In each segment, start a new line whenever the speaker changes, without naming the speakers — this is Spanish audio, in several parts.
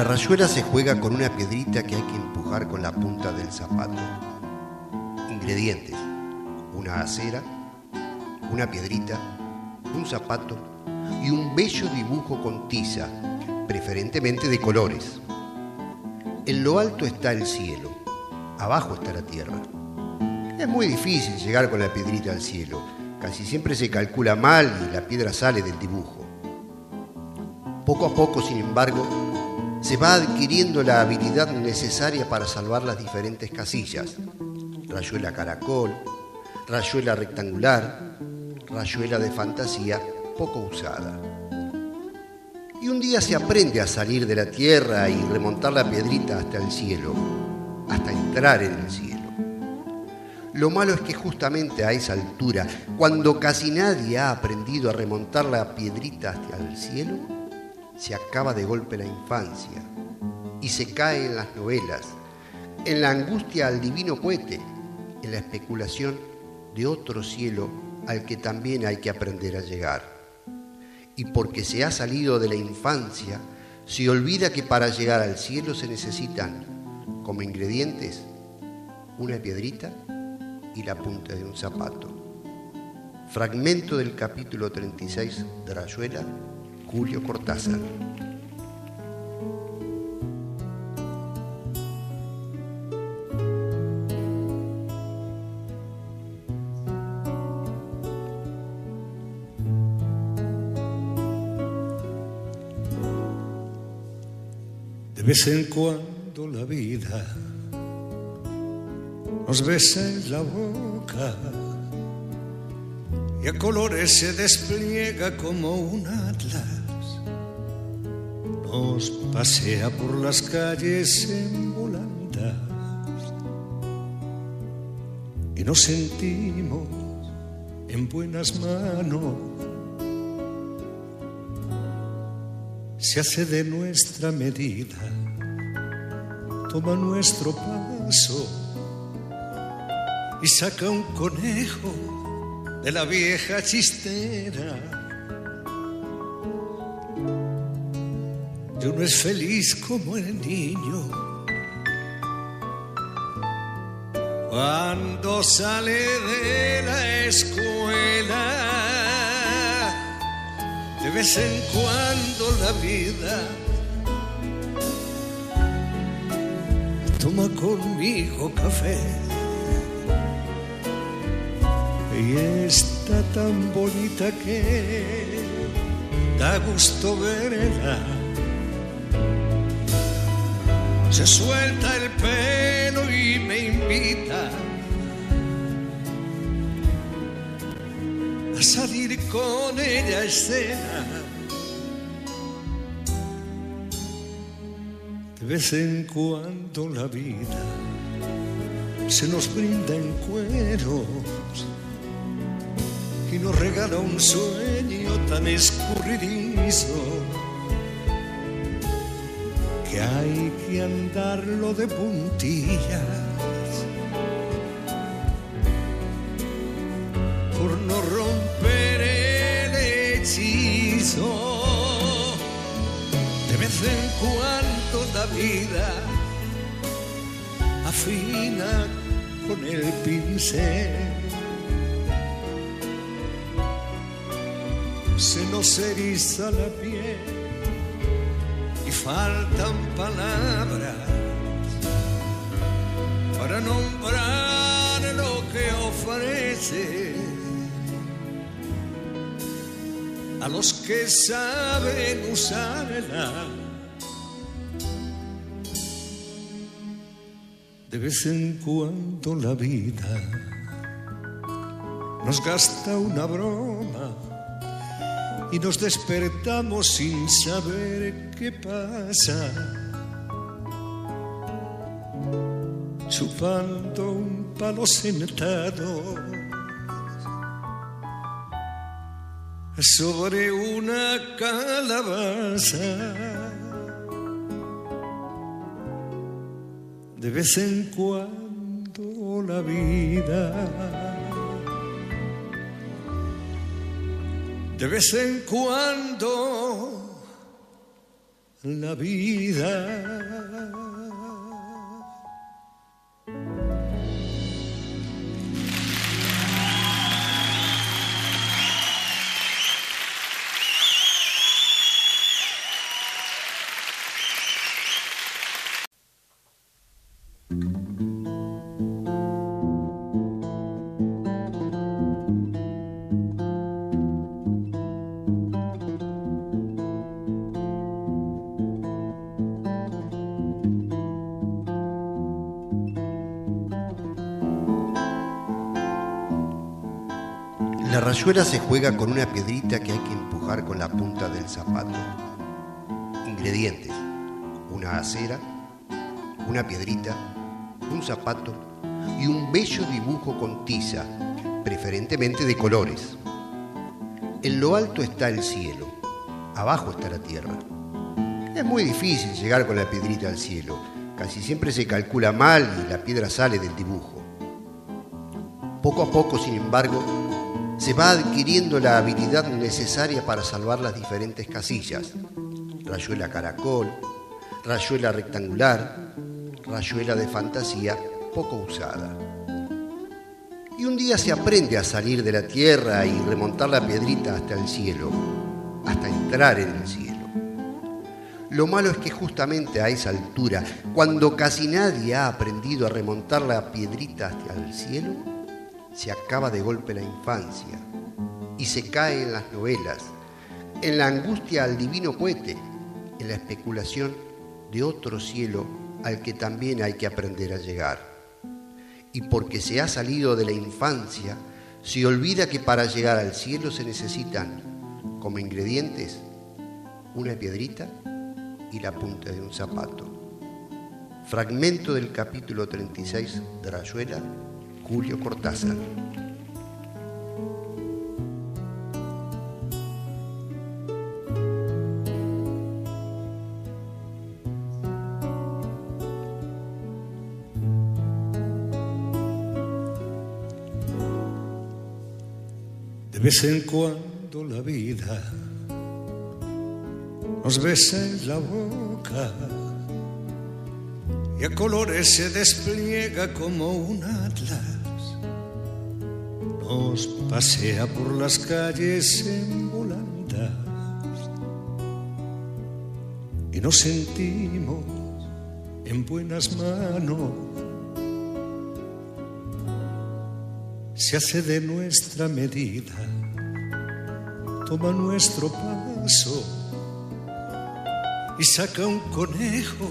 La rayuela se juega con una piedrita que hay que empujar con la punta del zapato. Ingredientes. Una acera, una piedrita, un zapato y un bello dibujo con tiza, preferentemente de colores. En lo alto está el cielo, abajo está la tierra. Es muy difícil llegar con la piedrita al cielo. Casi siempre se calcula mal y la piedra sale del dibujo. Poco a poco, sin embargo, se va adquiriendo la habilidad necesaria para salvar las diferentes casillas. Rayuela caracol, rayuela rectangular, rayuela de fantasía poco usada. Y un día se aprende a salir de la tierra y remontar la piedrita hasta el cielo, hasta entrar en el cielo. Lo malo es que justamente a esa altura, cuando casi nadie ha aprendido a remontar la piedrita hasta el cielo, se acaba de golpe la infancia y se cae en las novelas, en la angustia al divino poete, en la especulación de otro cielo al que también hay que aprender a llegar. Y porque se ha salido de la infancia, se olvida que para llegar al cielo se necesitan como ingredientes una piedrita y la punta de un zapato. Fragmento del capítulo 36 de Rayuela Julio Cortázar.
De vez en cuando la vida nos besa en la boca y a colores se despliega como un atlas nos pasea por las calles en y nos sentimos en buenas manos. Se hace de nuestra medida, toma nuestro paso. Y saca un conejo de la vieja chistera y uno es feliz como el niño. Cuando sale de la escuela, de vez en cuando la vida toma conmigo café. Y está tan bonita que da gusto verla se suelta el pelo y me invita a salir con ella a escena. De vez en cuando la vida se nos brinda en cueros y nos regala un sueño tan escurridizo hay que andarlo de puntillas por no romper el hechizo. De vez en cuando la vida afina con el pincel. Se nos eriza la piel faltan palabras para nombrar lo que ofrece a los que saben usarla. De vez en cuando la vida nos gasta una broma y nos despertamos sin saber qué pasa. Chupando un palo sentado sobre una calabaza. De vez en cuando la vida de vez en cuando la vida.
La rayuela se juega con una piedrita que hay que empujar con la punta del zapato. Ingredientes. Una acera, una piedrita, un zapato y un bello dibujo con tiza, preferentemente de colores. En lo alto está el cielo, abajo está la tierra. Es muy difícil llegar con la piedrita al cielo. Casi siempre se calcula mal y la piedra sale del dibujo. Poco a poco, sin embargo, se va adquiriendo la habilidad necesaria para salvar las diferentes casillas. Rayuela caracol, rayuela rectangular, rayuela de fantasía poco usada. Y un día se aprende a salir de la tierra y remontar la piedrita hasta el cielo, hasta entrar en el cielo. Lo malo es que justamente a esa altura, cuando casi nadie ha aprendido a remontar la piedrita hasta el cielo, se acaba de golpe la infancia y se cae en las novelas, en la angustia al divino poete, en la especulación de otro cielo al que también hay que aprender a llegar. Y porque se ha salido de la infancia, se olvida que para llegar al cielo se necesitan como ingredientes una piedrita y la punta de un zapato. Fragmento del capítulo 36 de Rayuela Julio Cortázar.
De vez en cuando la vida nos besa en la boca y a colores se despliega como un atlas pasea por las calles en volandas y nos sentimos en buenas manos. Se hace de nuestra medida, toma nuestro paso y saca un conejo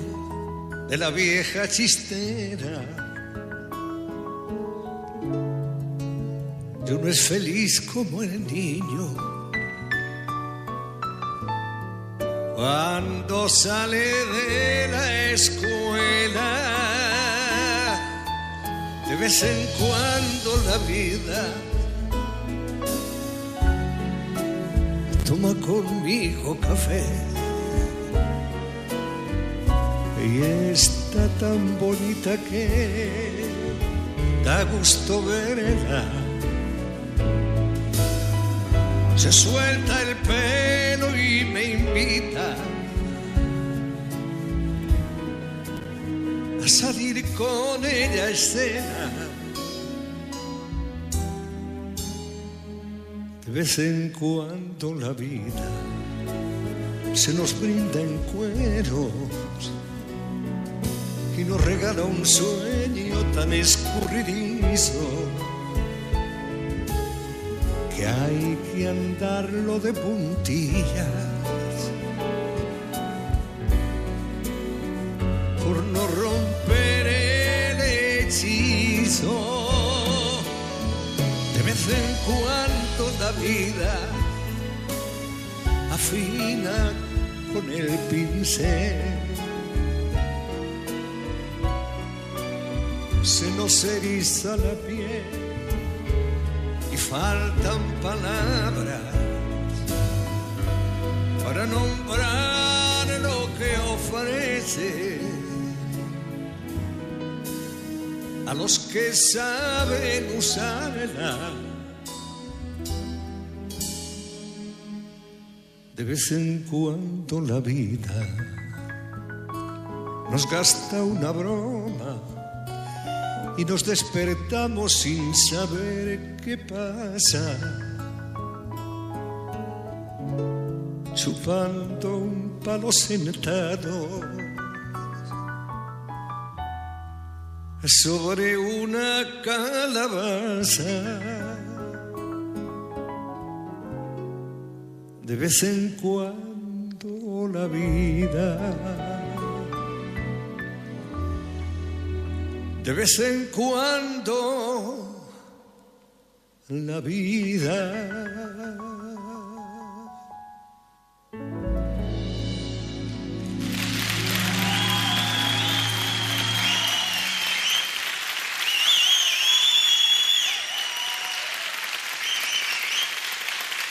de la vieja chistera no es feliz como el niño. Cuando sale de la escuela, de vez en cuando la vida toma conmigo café. Y está tan bonita que da gusto verla se suelta el pelo y me invita a salir con ella a escena. De vez en cuando la vida se nos brinda en cueros y nos regala un sueño tan escurridizo hay que andarlo de puntillas por no romper el hechizo. De vez en cuando la vida afina con el pincel. Se nos eriza la piel faltan palabras para nombrar lo que ofrece a los que saben usarla. De vez en cuando la vida nos gasta una broma y nos despertamos sin saber qué pasa. Chupando un palo sentado sobre una calabaza. De vez en cuando la vida, de vez en cuando la vida